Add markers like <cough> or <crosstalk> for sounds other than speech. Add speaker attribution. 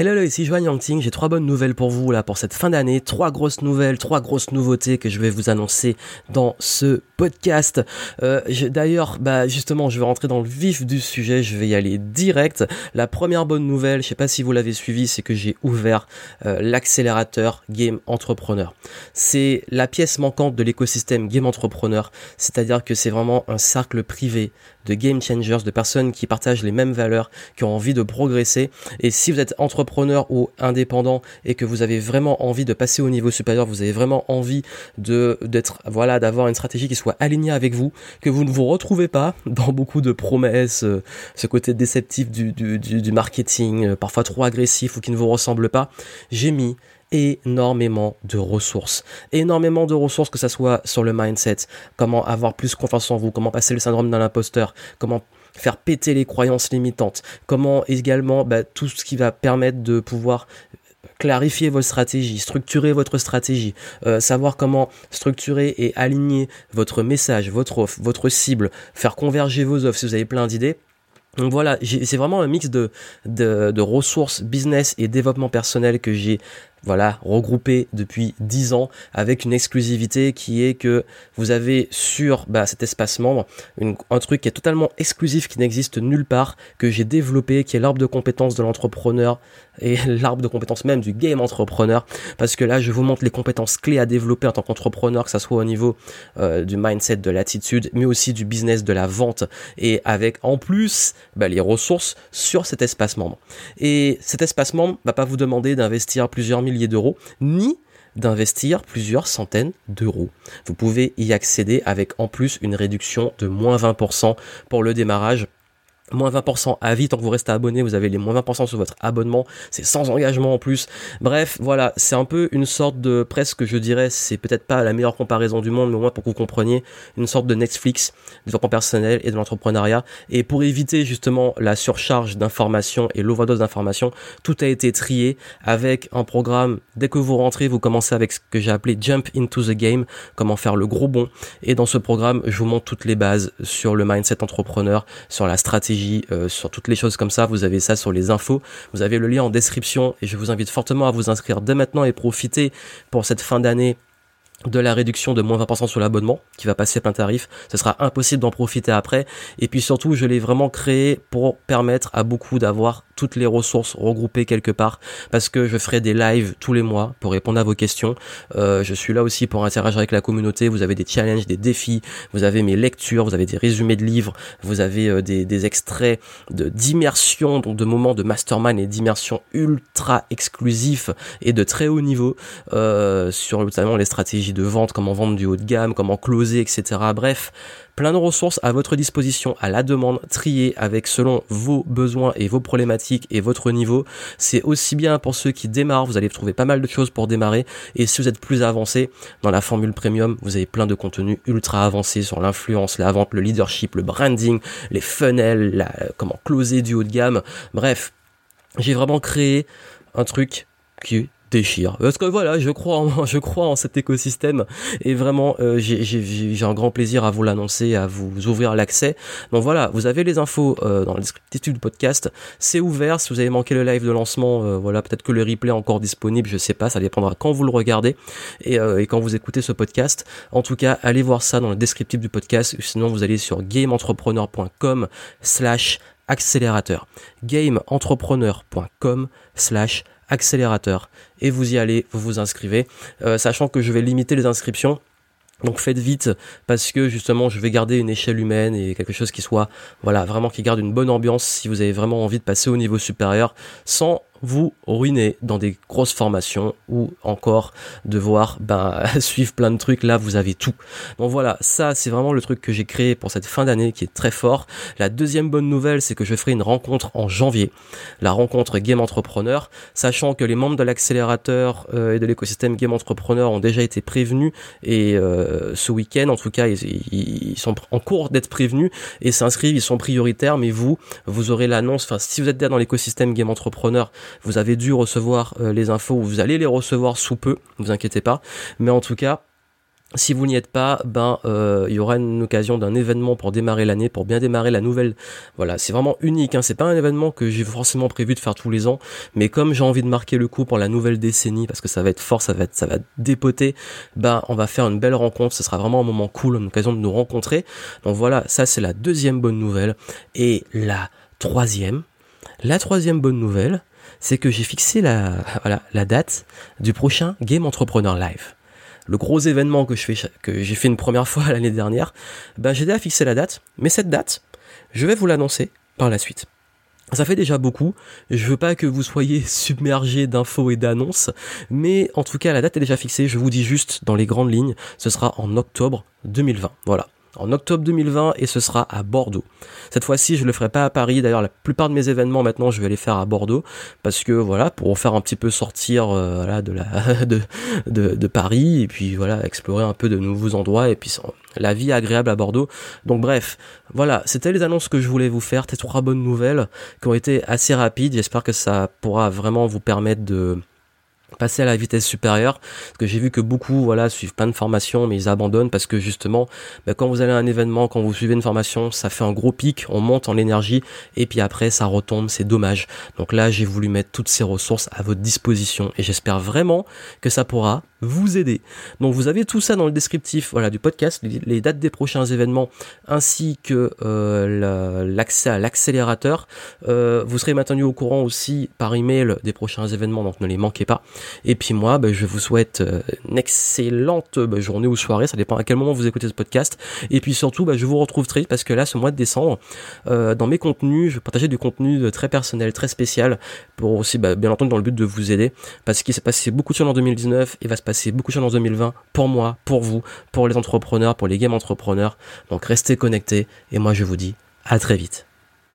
Speaker 1: Hello, ici Joanne Yangting. J'ai trois bonnes nouvelles pour vous là pour cette fin d'année. Trois grosses nouvelles, trois grosses nouveautés que je vais vous annoncer dans ce podcast. Euh, D'ailleurs, bah justement, je vais rentrer dans le vif du sujet. Je vais y aller direct. La première bonne nouvelle, je sais pas si vous l'avez suivi, c'est que j'ai ouvert euh, l'accélérateur Game Entrepreneur. C'est la pièce manquante de l'écosystème Game Entrepreneur. C'est-à-dire que c'est vraiment un cercle privé de game changers, de personnes qui partagent les mêmes valeurs, qui ont envie de progresser. Et si vous êtes entrepreneur ou indépendant et que vous avez vraiment envie de passer au niveau supérieur, vous avez vraiment envie de d'être voilà d'avoir une stratégie qui soit alignée avec vous, que vous ne vous retrouvez pas <laughs> dans beaucoup de promesses, euh, ce côté déceptif du marketing, euh, parfois trop agressif ou qui ne vous ressemble pas, j'ai mis énormément de ressources. Énormément de ressources, que ça soit sur le mindset, comment avoir plus confiance en vous, comment passer le syndrome d'un imposteur, comment faire péter les croyances limitantes, comment également bah, tout ce qui va permettre de pouvoir clarifier votre stratégie, structurer votre stratégie, euh, savoir comment structurer et aligner votre message, votre offre, votre cible, faire converger vos offres si vous avez plein d'idées. Donc voilà, c'est vraiment un mix de, de, de, ressources business et développement personnel que j'ai voilà, regroupé depuis 10 ans avec une exclusivité qui est que vous avez sur bah, cet espace membre un truc qui est totalement exclusif, qui n'existe nulle part, que j'ai développé, qui est l'arbre de compétences de l'entrepreneur et <laughs> l'arbre de compétences même du game entrepreneur, parce que là je vous montre les compétences clés à développer en tant qu'entrepreneur, que ça soit au niveau euh, du mindset, de l'attitude, mais aussi du business, de la vente, et avec en plus bah, les ressources sur cet espace membre. Et cet espace membre va pas vous demander d'investir plusieurs d'euros, ni d'investir plusieurs centaines d'euros. Vous pouvez y accéder avec en plus une réduction de moins 20% pour le démarrage moins 20% à vie tant que vous restez abonné vous avez les moins 20% sur votre abonnement. C'est sans engagement en plus. Bref voilà c'est un peu une sorte de presque je dirais c'est peut-être pas la meilleure comparaison du monde mais au moins pour que vous compreniez une sorte de Netflix du développement personnel et de l'entrepreneuriat. Et pour éviter justement la surcharge d'informations et l'overdose d'informations tout a été trié avec un programme. Dès que vous rentrez vous commencez avec ce que j'ai appelé Jump into the Game comment faire le gros bond. Et dans ce programme je vous montre toutes les bases sur le mindset entrepreneur sur la stratégie euh, sur toutes les choses comme ça. Vous avez ça sur les infos. Vous avez le lien en description et je vous invite fortement à vous inscrire dès maintenant et profiter pour cette fin d'année de la réduction de moins 20% sur l'abonnement qui va passer plein tarif. Ce sera impossible d'en profiter après. Et puis surtout, je l'ai vraiment créé pour permettre à beaucoup d'avoir toutes les ressources regroupées quelque part parce que je ferai des lives tous les mois pour répondre à vos questions. Euh, je suis là aussi pour interagir avec la communauté. Vous avez des challenges, des défis, vous avez mes lectures, vous avez des résumés de livres, vous avez euh, des, extraits de d'immersion, donc de moments de mastermind et d'immersion ultra exclusifs et de très haut niveau euh, sur notamment les stratégies de vente, comment vendre du haut de gamme, comment closer, etc. Bref, plein de ressources à votre disposition à la demande, triées avec selon vos besoins et vos problématiques et votre niveau. C'est aussi bien pour ceux qui démarrent, vous allez trouver pas mal de choses pour démarrer. Et si vous êtes plus avancé dans la formule premium, vous avez plein de contenus ultra avancés sur l'influence, la vente, le leadership, le branding, les funnels, comment closer du haut de gamme. Bref, j'ai vraiment créé un truc qui déchire. Parce que voilà, je crois en, <laughs> je crois en cet écosystème et vraiment euh, j'ai un grand plaisir à vous l'annoncer, à vous ouvrir l'accès. Donc voilà, vous avez les infos euh, dans le descriptif du podcast. C'est ouvert. Si vous avez manqué le live de lancement, euh, voilà, peut-être que le replay est encore disponible. Je sais pas, ça dépendra quand vous le regardez et, et quand vous écoutez ce podcast. En tout cas, allez voir ça dans le descriptif du podcast. Sinon, vous allez sur gameentrepreneur.com slash accélérateur. gameentrepreneur.com slash accélérateur et vous y allez, vous vous inscrivez, euh, sachant que je vais limiter les inscriptions. Donc faites vite parce que justement je vais garder une échelle humaine et quelque chose qui soit voilà vraiment qui garde une bonne ambiance si vous avez vraiment envie de passer au niveau supérieur sans vous ruiner dans des grosses formations ou encore devoir ben, <laughs> suivre plein de trucs. Là, vous avez tout. Donc voilà, ça c'est vraiment le truc que j'ai créé pour cette fin d'année qui est très fort. La deuxième bonne nouvelle, c'est que je ferai une rencontre en janvier, la rencontre Game Entrepreneur, sachant que les membres de l'accélérateur euh, et de l'écosystème Game Entrepreneur ont déjà été prévenus et euh, ce week-end, en tout cas, ils, ils sont en cours d'être prévenus et s'inscrivent. Ils sont prioritaires, mais vous, vous aurez l'annonce. Enfin, si vous êtes dans l'écosystème Game Entrepreneur vous avez dû recevoir euh, les infos, ou vous allez les recevoir sous peu, ne vous inquiétez pas. Mais en tout cas, si vous n'y êtes pas, ben euh, il y aura une occasion d'un événement pour démarrer l'année, pour bien démarrer la nouvelle. Voilà, c'est vraiment unique. Hein. C'est pas un événement que j'ai forcément prévu de faire tous les ans, mais comme j'ai envie de marquer le coup pour la nouvelle décennie, parce que ça va être fort, ça va être, ça va dépoter. Ben on va faire une belle rencontre. Ce sera vraiment un moment cool, une occasion de nous rencontrer. Donc voilà, ça c'est la deuxième bonne nouvelle. Et la troisième, la troisième bonne nouvelle, c'est que j'ai fixé la date du prochain Game Entrepreneur Live le gros événement que j'ai fait une première fois <laughs> l'année dernière, ben j'ai déjà fixé la date, mais cette date, je vais vous l'annoncer par la suite. Ça fait déjà beaucoup, je veux pas que vous soyez <laughs> submergés d'infos et d'annonces, mais en tout cas la date est déjà fixée, je vous dis juste dans les grandes lignes, ce sera en octobre 2020. Voilà en octobre 2020 et ce sera à Bordeaux. Cette fois-ci, je le ferai pas à Paris. D'ailleurs, la plupart de mes événements maintenant, je vais les faire à Bordeaux parce que voilà, pour faire un petit peu sortir euh, <laughs> de, Paris et puis voilà, explorer un peu de nouveaux endroits et puis la vie agréable à Bordeaux. Donc bref, voilà, c'était les annonces que je voulais vous faire, ces trois bonnes nouvelles qui ont été assez rapides. J'espère que ça pourra vraiment vous permettre de passer à la vitesse supérieure. Parce que j'ai vu que beaucoup voilà suivent plein de formations mais ils abandonnent parce que justement bah, quand vous allez à un événement quand vous suivez une formation ça fait un gros pic on monte en énergie et puis après ça retombe c'est dommage. Donc là j'ai voulu mettre toutes ces ressources à votre disposition et j'espère vraiment que ça pourra vous aider. Donc vous avez tout ça dans le descriptif voilà, du podcast, les dates des prochains événements ainsi que euh, l'accès à l'accélérateur. Euh, vous serez maintenu au courant aussi par email des prochains événements, donc ne les manquez pas. Et puis moi, ben, je vous souhaite euh, une excellente ben, journée ou soirée, ça dépend à quel moment vous écoutez ce podcast. Et puis surtout, ben, je vous retrouve très vite parce que là, ce mois de décembre, dans mes contenus, je vais partager du contenu très personnel, très spécial, pour aussi, bien entendu, dans le but de vous aider, parce qu'il s'est passé beaucoup de choses en 2019, il va se passer beaucoup de choses en 2020 pour moi, pour vous, pour les entrepreneurs, pour les game entrepreneurs. Donc restez connectés et moi je vous dis à très vite.